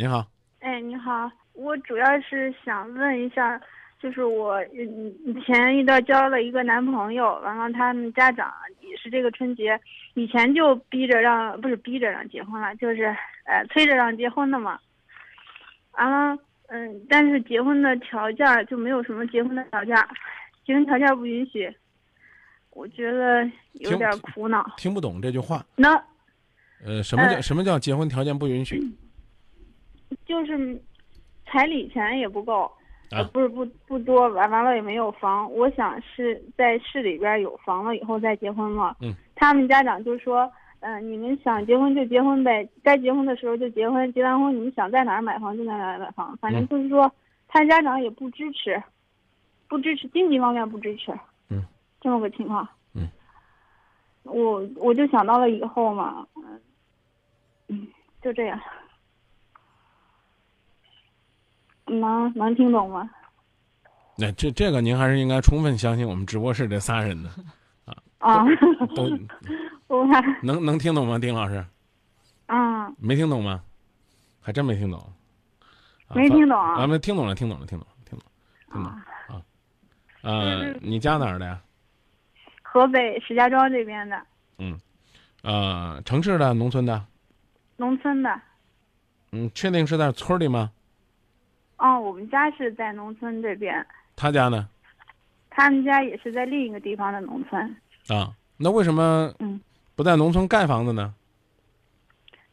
您好，哎，你好，我主要是想问一下，就是我嗯以前一段交了一个男朋友，完了他们家长也是这个春节以前就逼着让，不是逼着让结婚了，就是呃催着让结婚的嘛。完了，嗯，但是结婚的条件就没有什么结婚的条件，结婚条件不允许，我觉得有点苦恼。听不懂这句话。那呃，什么叫、呃什么叫结婚条件不允许？就是彩礼钱也不够，呃，啊不是不不多，完完了也没有房。我想是在市里边有房了以后再结婚嘛。嗯。他们家长就说，嗯、你们想结婚就结婚呗，该结婚的时候就结婚，结完婚你们想在哪儿买房就在哪儿买房，反正嗯就是说，他家长也不支持，不支持经济方面不支持。嗯。这么个情况。嗯。我我就想到了以后嘛，嗯，嗯，就这样。能能听懂吗？那、这这个您还是应该充分相信我们直播室这仨人的，啊，都 我能能听懂吗？丁老师啊，没听懂吗？还真没听懂。啊没听懂啊？没听懂了，听懂了，听懂了，听懂了，听懂了啊。呃，你家哪儿的呀？河北石家庄这边的嗯，呃，城市的、农村的？农村的。嗯，确定是在村里吗？哦，我们家是在农村这边，他家呢？他们家也是在另一个地方的农村。啊，那为什么嗯不在农村盖房子呢？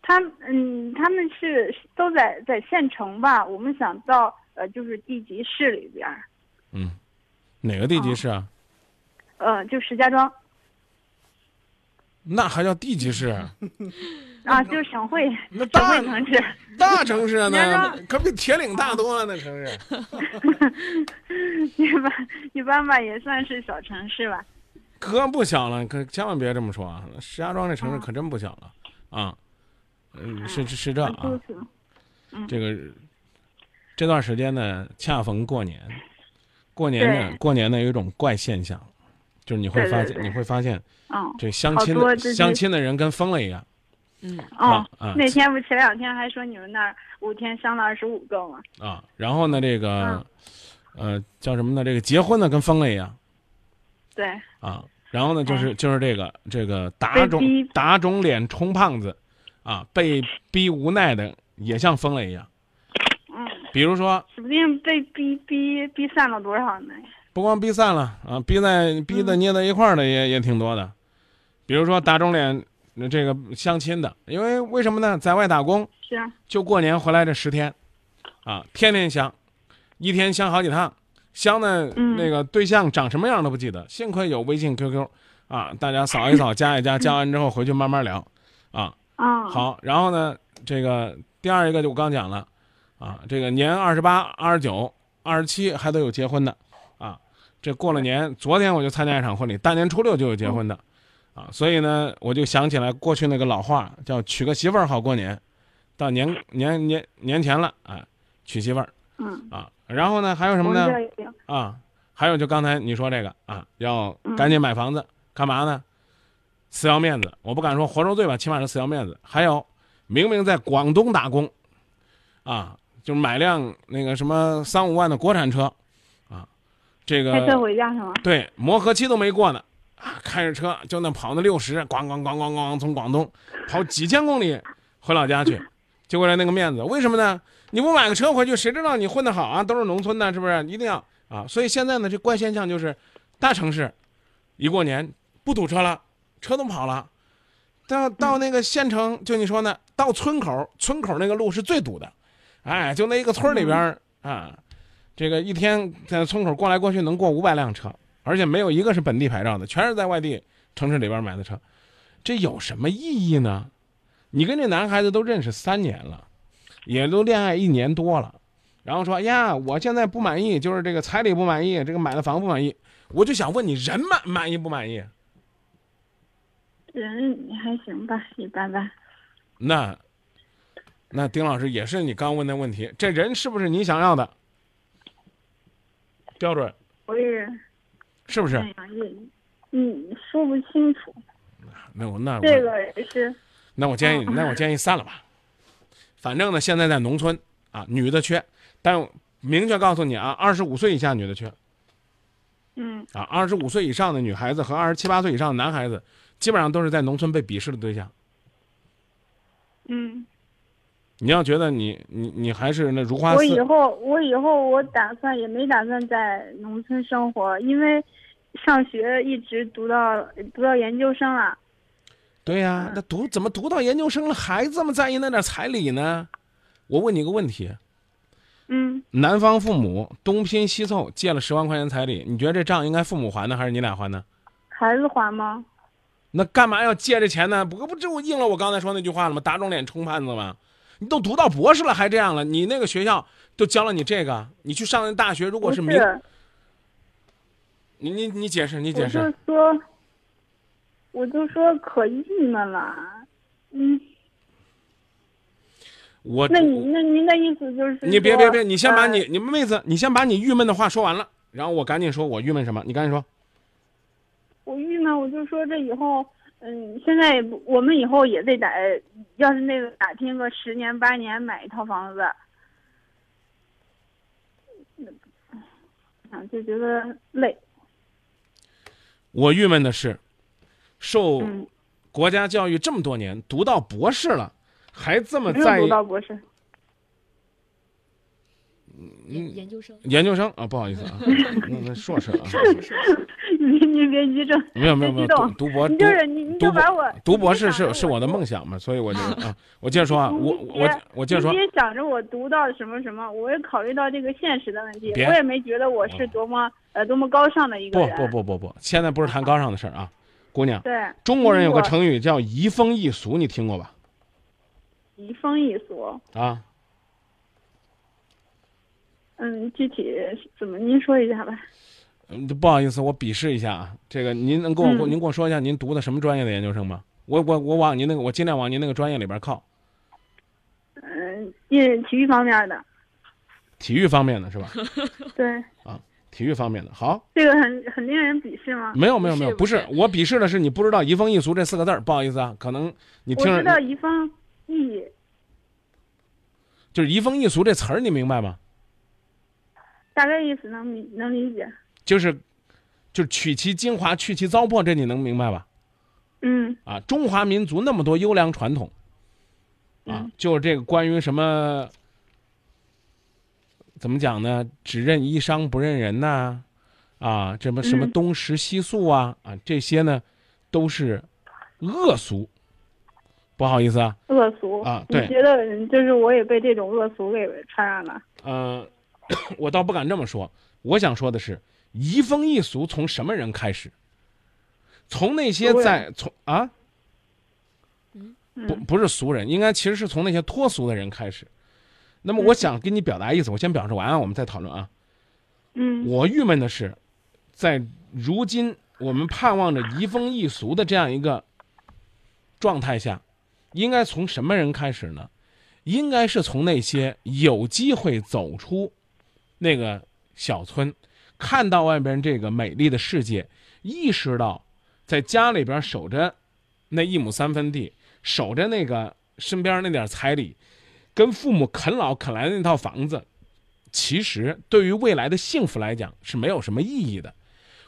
他嗯，他们是都在在县城吧？我们想到呃，就是地级市里边儿，嗯，哪个地级市啊？呃，就石家庄那还叫地级市？啊，就是省会那大城市。大城市呢，可比铁岭大多了。那城市，一般一般吧，也算是小城市吧。可不小了，可千万别这么说啊！石家庄这城市啊可真不小了啊！嗯，是是是这啊，是这个这段时间呢，恰逢过年，过年呢，过年呢有一种怪现象，就是你会发现，你会发现嗯这相亲的相亲的人跟疯了一样嗯，哦那天不前两天还说你们那儿五天相了二十五个吗？啊！然后呢，这个嗯呃叫什么呢？这个结婚的跟疯了一样。对，啊，然后呢，就是就是这个这个打肿打肿脸充胖子，啊，被逼无奈的也像疯了一样。嗯，比如说，指不定被逼逼逼散了多少呢？不光逼散了啊，逼在逼的捏在一块儿的也、也挺多的。比如说打肿脸呃这个相亲的，因为为什么呢？在外打工是啊，就过年回来这十天，啊，天天相，一天相好几趟，相的嗯。那个对象长什么样都不记得，幸亏有微信 QQ，啊，大家扫一扫，加一加，加完之后回去慢慢聊，啊，啊，，好，然后呢，这个第二一个就我刚讲了，啊，这个年二十八、二十九、二十七还都有结婚的，啊，这过了年，昨天我就参加一场婚礼，大年初六就有结婚的，啊，所以呢，我就想起来过去那个老话，叫娶个媳妇儿好过年，到年年年年前了，啊，娶媳妇儿嗯，啊，然后呢，还有什么呢？啊，还有就刚才你说这个啊，要嗯赶紧买房子，干嘛呢？死要面子，我不敢说活受罪吧，起码是死要面子。还有，明明在广东打工，啊，就是买辆那个什么三五万的国产车，啊，这开车个回家是吗？对磨合期都没过呢，啊，开着车就那跑那六十，咣咣咣咣咣从广东跑几千公里回老家去，就为了那个面子。为什么呢？你不买个车回去，谁知道你混得好啊？都是农村的，是不是？一定要啊！所以现在呢，这怪现象就是，大城市一过年不堵车了，车都跑了。到到那个县城，就你说呢，到村口，村口那个路是最堵的，哎，就那一个村里边啊，这个一天在村口过来过去能过五百辆车，而且没有一个是本地牌照的，全是在外地城市里边买的车，这有什么意义呢？你跟这男孩子都认识三年了，也都恋爱一年多了，然后说哎呀，我现在不满意，就是这个彩礼不满意，这个买的房不满意，我就想问你，人满满意不满意？人还行吧，一般般。那，那丁老师也是你刚问的问题，这人是不是你想要的标准？我也，是不是？哎呀，嗯，说不清楚。那我那我这个也是，那我建议，那我建议散了吧，反正呢，现在在农村啊，女的缺，但明确告诉你啊，二十五岁以下女的缺嗯啊，二十五岁以上的女孩子和二十七八岁以上的男孩子，基本上都是在农村被鄙视的对象。嗯，你要觉得你你你还是那如花似我以，后我以后我打算也没打算在农村生活，因为上学一直读到读到研究生了。对呀、那读怎么读到研究生了，还这么在意那点彩礼呢？我问你个问题，嗯，男方父母东拼西凑借了十万块钱彩礼，你觉得这账应该父母还呢，还是你俩还呢？孩子还吗？那干嘛要借这钱呢？不不，这不应了我刚才说那句话了吗？打肿脸充胖子吗？你都读到博士了还这样了？你那个学校都教了你这个，你去上那大学，如果不是明，你你你解释，你我就解释。说，我就说可郁闷了。嗯，我那你那您的意思就是你别别别，你先把呃你你们妹子，你先把你郁闷的话说完了，然后我赶紧说我郁闷什么，你赶紧说。我郁闷，我就说这以后，嗯，现在我们以后也得打，要是那个打拼个十年八年买一套房子，啊，就觉得累。我郁闷的是，受嗯，国家教育这么多年，读到博士了，还这么没有在意读到博士。研研究生，研究生啊？不好意思啊，那那硕士啊，硕士硕士，你你别急着，没有没有没有，读读博就是你你就把我读博士是是我的梦想嘛，所以我就 啊，我接着说啊，我我我接着说你，别想着我读到什么什么，我也考虑到这个现实的问题，我也没觉得我是多么呃多么高尚的一个不人。不不不不不，现在不是谈高尚的事儿啊，姑娘，对，中国人有个成语叫移风易俗，你听过吧？移风易俗。啊，嗯，具体怎么您说一下吧？嗯，不好意思，我鄙视一下啊，这个您能跟我、嗯您跟我说一下您读的什么专业的研究生吗？我我我往您那个，我尽量往您那个专业里边靠，嗯，in 体育方面的，体育方面的是吧？对，啊体育方面的好，这个很很令人鄙视吗？没有没有没有，不是我鄙视的是你不知道移风易俗这四个字儿，不好意思啊，可能你听着我知道移风易，就是移风易俗这词儿，你明白吗？大概意思能理能理解。就是就是取其精华，去其糟粕，这你能明白吧？嗯啊，中华民族那么多优良传统，啊嗯，就是这个关于什么，怎么讲呢？只认衣裳不认人呐、啊，什么什么嗯东食西宿啊，啊，这些呢，都是恶俗。不好意思啊，恶俗啊对你觉得嗯就是我也被这种恶俗给传染了？呃，我倒不敢这么说。我想说的是，移风易俗从什么人开始？从那些在从啊，不嗯不是俗人，应该其实是从那些脱俗的人开始。那么我想跟你表达意思，我先表示完啊，我们再讨论啊。嗯我郁闷的是，在如今我们盼望着移风易俗的这样一个状态下，应该从什么人开始呢？应该是从那些有机会走出那个小村，看到外边这个美丽的世界，意识到在家里边守着那一亩三分地，守着那个身边那点彩礼，跟父母啃老啃来的那套房子，其实对于未来的幸福来讲是没有什么意义的。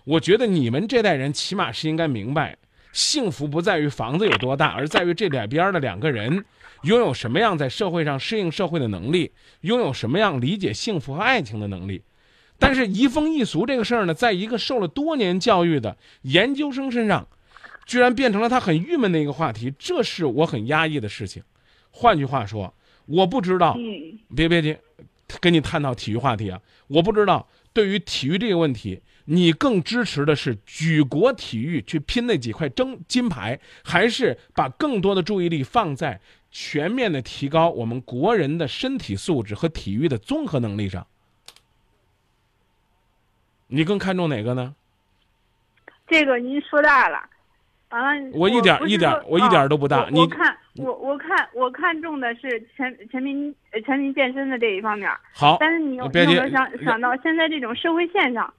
我觉得你们这代人起码是应该明白，幸福不在于房子有多大，而在于这两边的两个人拥有什么样在社会上适应社会的能力，拥有什么样理解幸福和爱情的能力。但是移风易俗这个事儿呢，在一个受了多年教育的研究生身上，居然变成了他很郁闷的一个话题，这是我很压抑的事情。换句话说，我不知道嗯别别急，跟你探讨体育话题啊。我不知道对于体育这个问题，你更支持的是举国体育去拼那几块争金牌，还是把更多的注意力放在全面的提高我们国人的身体素质和体育的综合能力上？你更看重哪个呢？这个您说大了，完了，我一点一点我一点都不大你看我我看我看重的是全全民呃全民健身的这一方面，好，但是你有没有想想到现在这种社会现象，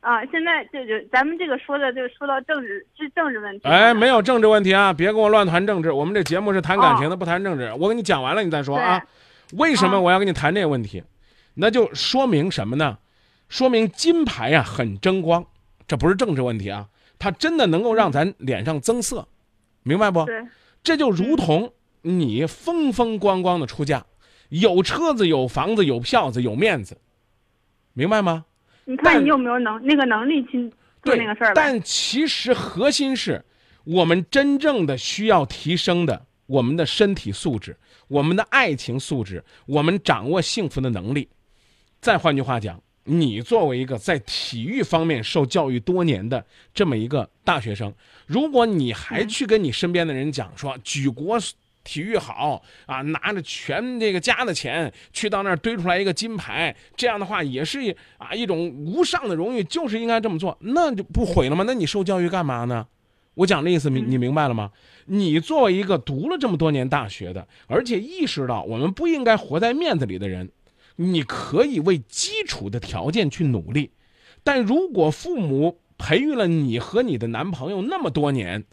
啊，现在就就咱们这个说的就说到政治是政治问题。哎，没有政治问题啊，别跟我乱谈政治。我们这节目是谈感情的，不谈政治。我跟你讲完了，你再说啊。为什么我要跟你谈这个问题？那就说明什么呢？说明金牌啊很争光，这不是政治问题啊，它真的能够让咱脸上增色，明白不？对。这就如同你风风光光的出嫁，有车子、有房子、有票子、有面子，明白吗？你看你有没有能那个能力去做那个事儿？但其实核心是我们真正的需要提升的，我们的身体素质、我们的爱情素质、我们掌握幸福的能力。再换句话讲，你作为一个在体育方面受教育多年的这么一个大学生，如果你还去跟你身边的人讲说举国。体育好啊，拿着全这个家的钱去到那儿堆出来一个金牌，这样的话也是啊一种无上的荣誉，就是应该这么做，那就不毁了吗？那你受教育干嘛呢？我讲的意思，你你明白了吗？你作为一个读了这么多年大学的，而且意识到我们不应该活在面子里的人，你可以为基础的条件去努力，但如果父母培育了你和你的男朋友那么多年，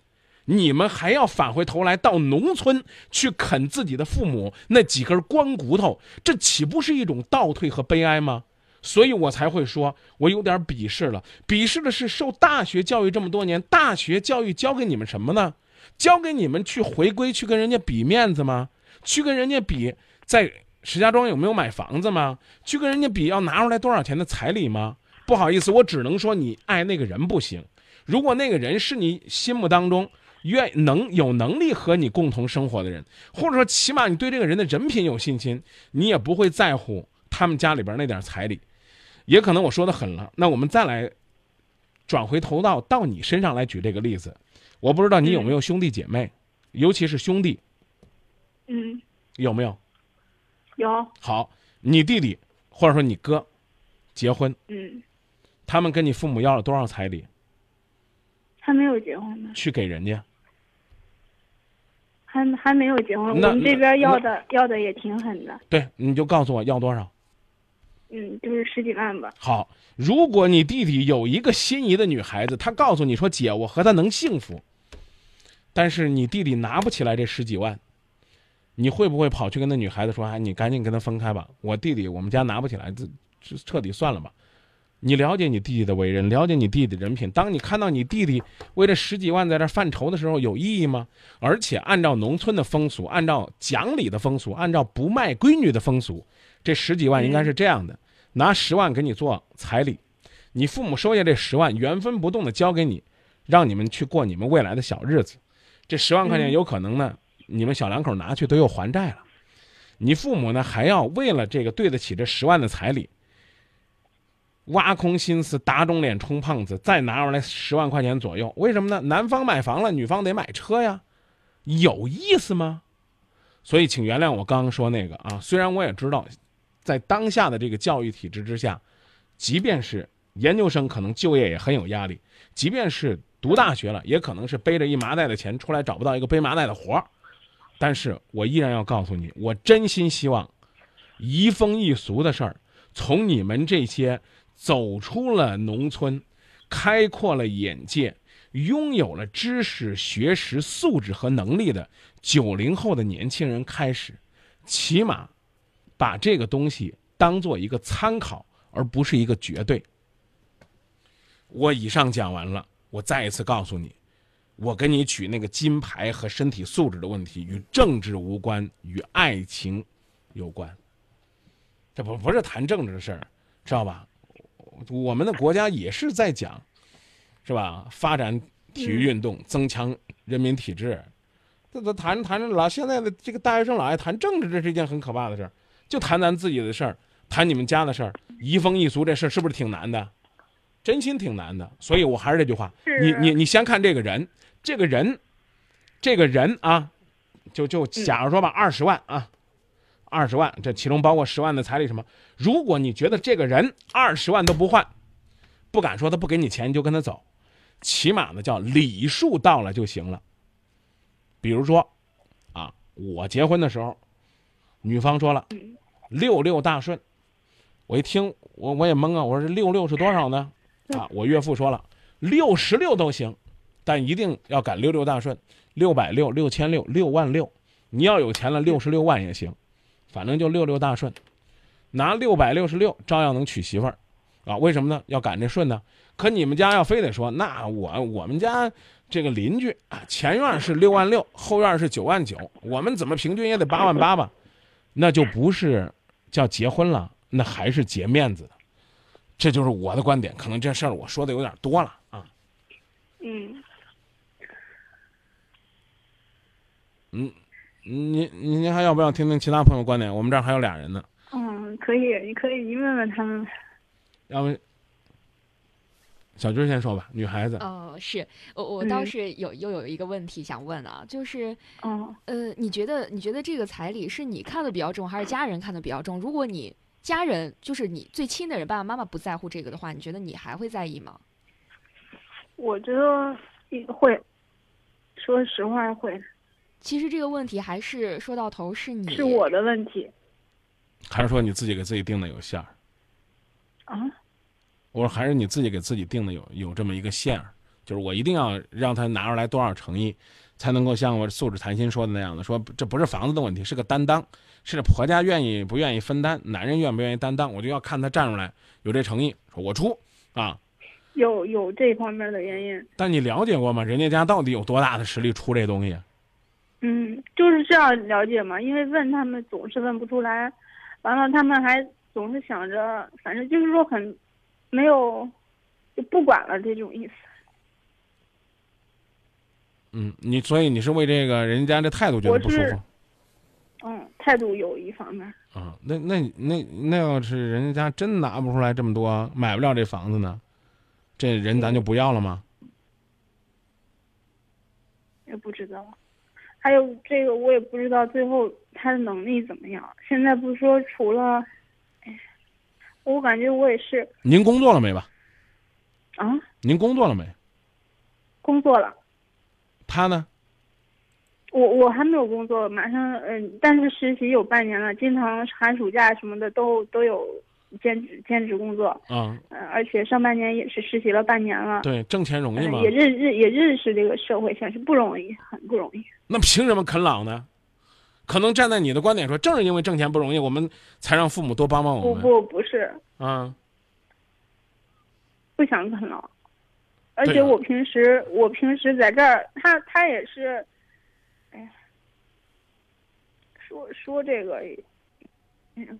你们还要返回头来到农村去啃自己的父母那几根光骨头，这岂不是一种倒退和悲哀吗？所以我才会说，我有点鄙视了。鄙视的是受大学教育这么多年，大学教育教给你们什么呢？教给你们去回归，去跟人家比面子吗？去跟人家比在石家庄有没有买房子吗？去跟人家比要拿出来多少钱的彩礼吗？不好意思，我只能说你爱那个人不行。如果那个人是你心目当中。愿能有能力和你共同生活的人，或者说起码你对这个人的人品有信心，你也不会在乎他们家里边那点彩礼。也可能我说的狠了，那我们再来转回头到到你身上来举这个例子。我不知道你有没有兄弟姐妹，尤其是兄弟。嗯。有没有？有。好，你弟弟或者说你哥结婚。嗯。他们跟你父母要了多少彩礼？还没有结婚呢。去给人家。还还没有结婚，我们这边要的要的也挺狠的。对，你就告诉我要多少。嗯，就是十几万吧。好，如果你弟弟有一个心仪的女孩子，他告诉你说：“姐，我和她能幸福。”但是你弟弟拿不起来这十几万，你会不会跑去跟那女孩子说：“哎，你赶紧跟他分开吧，我弟弟我们家拿不起来，这这彻底算了吧。”你了解你弟弟的为人，了解你弟弟的人品。当你看到你弟弟为了十几万在这犯愁的时候，有意义吗？而且按照农村的风俗，按照讲理的风俗，按照不卖闺女的风俗，这十几万应该是这样的：拿十万给你做彩礼，你父母收下这十万，原封不动的交给你，让你们去过你们未来的小日子。这十万块钱有可能呢，你们小两口拿去都又还债了。你父母呢，还要为了这个对得起这十万的彩礼。挖空心思打肿脸充胖子，再拿出来十万块钱左右，为什么呢？男方买房了，女方得买车呀，有意思吗？所以，请原谅我刚刚说那个啊。虽然我也知道，在当下的这个教育体制之下，即便是研究生，可能就业也很有压力；即便是读大学了，也可能是背着一麻袋的钱出来找不到一个背麻袋的活儿。但是我依然要告诉你，我真心希望移风易俗的事儿从你们这些。走出了农村，开阔了眼界，拥有了知识、学识、素质和能力的九零后的年轻人开始，起码把这个东西当做一个参考，而不是一个绝对。我以上讲完了，我再一次告诉你，我跟你举那个金牌和身体素质的问题与政治无关，与爱情有关。这不不是谈政治的事儿，知道吧？我们的国家也是在讲，是吧？发展体育运动，增强人民体质。这这谈着谈着老，现在的这个大学生老爱谈政治，这是一件很可怕的事儿。就谈咱自己的事儿，谈你们家的事儿，移风易俗这事儿是不是挺难的？真心挺难的。所以我还是这句话，你你你先看这个人，这个人，这个人啊，就就假如说吧，二十万啊。二十万，这其中包括十万的彩礼什么？如果你觉得这个人二十万都不换，不敢说他不给你钱，你就跟他走，起码呢叫礼数到了就行了。比如说，啊，我结婚的时候，女方说了六六大顺，我一听我我也懵啊，我说这六六是多少呢？啊，我岳父说了，六十六都行，但一定要赶六六大顺，六百六、六千六、六万六。你要有钱了，六十六万也行，反正就六六大顺，拿六百六十六照样能娶媳妇儿，啊？为什么呢？要赶这顺呢？可你们家要非得说，那我我们家这个邻居啊，前院是六万六，后院是九万九，我们怎么平均也得八万八吧？那就不是叫结婚了，那还是结面子的。这就是我的观点，可能这事儿我说的有点多了啊。嗯，嗯，您您您还要不要听听其他朋友观点？我们这儿还有俩人呢，嗯，可以，你可以你问问他们。要不小军先说吧，女孩子。哦，是我我倒嗯是有又有一个问题想问啊，就是哦，呃，你觉得你觉得这个彩礼是你看的比较重，还是家人看的比较重？如果你家人就是你最亲的人，爸爸妈妈不在乎这个的话，你觉得你还会在意吗？我觉得也会，说实话会，其实这个问题还是说到头是你是我的问题还是说你自己给自己定的有线儿？啊。我说还是你自己给自己定的有有这么一个线儿，就是我一定要让他拿出来多少诚意，才能够像我素质谈心说的那样的，说这不是房子的问题，是个担当，是婆家愿意不愿意分担，男人愿不愿意担当，我就要看他站出来有这诚意，说我出啊。有有这方面的原因，但你了解过吗？人家家到底有多大的实力出这东西？嗯，就是这样了解嘛。因为问他们总是问不出来，完了他们还总是想着，反正就是说很没有就不管了这种意思。嗯，你所以你是为这个人家这态度觉得不舒服嗯，态度有一方面，啊？那那那那要是人家家真拿不出来这么多，买不了这房子呢，这人咱就不要了吗？也不知道。还有这个我也不知道最后他的能力怎么样。现在不是说除了，哎，我感觉我也是您工作了没吧？啊，您工作了没？工作了。他呢？我我还没有工作，马上嗯，但是实习有半年了，经常寒暑假什么的都都有兼职兼职工作，啊，嗯、而且上半年也是实习了半年了，对，挣钱容易吗嗯，？也认认也认识这个社会，现实不容易，很不容易。那凭什么啃老呢？可能站在你的观点说，正是因为挣钱不容易，我们才让父母多帮帮我们。不不不是，啊，不想啃老，而且我平时我平时在这儿，他他也是，哎呀，说说这个，嗯，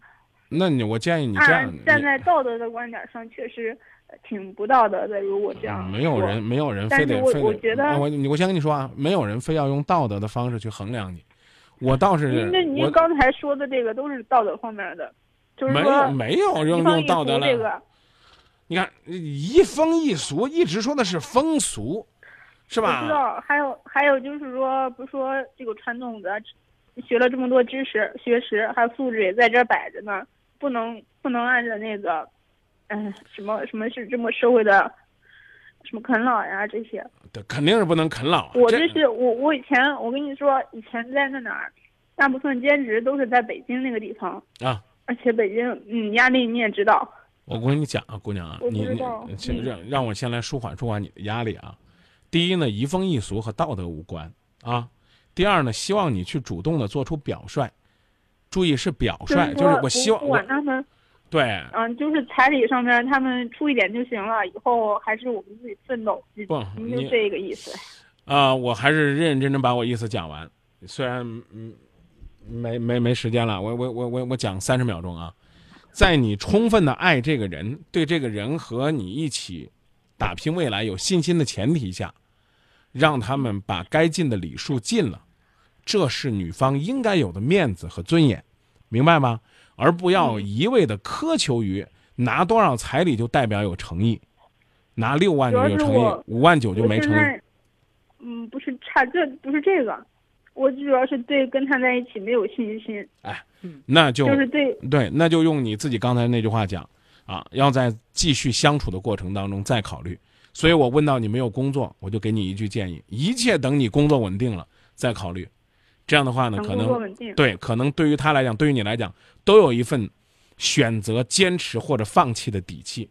那你我建议你这样按，站在道德的观点上，确实呃挺不道德的。如果这样没有人没有人非得非得，我觉得啊我我先跟你说啊，没有人非要用道德的方式去衡量你。我倒是您这您刚才说的这个都是道德方面的，就是没有没有用用道德了。这个，你看移风易俗，一直说的是风俗，是我知吧？道。还有还有就是说，不是说这个传统的，学了这么多知识、学识，还有素质也在这儿摆着呢，不能不能按照那个，嗯、什么什么是这么社会的，什么啃老呀这些。对肯定是不能啃老。我这是我我以前我跟你说，以前在那哪儿，大部分兼职都是在北京那个地方，啊，而且北京嗯压力你也知道，我跟你讲啊，姑娘啊，你你先嗯让让我先来舒缓舒缓你的压力啊。第一呢，移风易俗和道德无关啊。第二呢，希望你去主动的做出表率，注意是表率，就是我希望我管他们对嗯，就是彩礼上面他们出一点就行了，以后还是我们自己奋斗，就不您就这个意思。啊、我还是认认真真把我意思讲完，虽然嗯没没没时间了，我我我我我讲三十秒钟啊，在你充分的爱这个人，对这个人和你一起打拼未来有信心的前提下，让他们把该尽的礼数尽了，这是女方应该有的面子和尊严，明白吗？而不要一味的苛求于拿多少彩礼就代表有诚意，拿六万就有诚意，五万九就没诚意。嗯，不是差这不是这个，我主要是对跟他在一起没有信心，哎那就就是对对，那就用你自己刚才那句话讲啊，要在继续相处的过程当中再考虑。所以我问到你没有工作，我就给你一句建议：一切等你工作稳定了再考虑。这样的话呢，可能。对，可能对于他来讲，对于你来讲，都有一份选择坚持或者放弃的底气。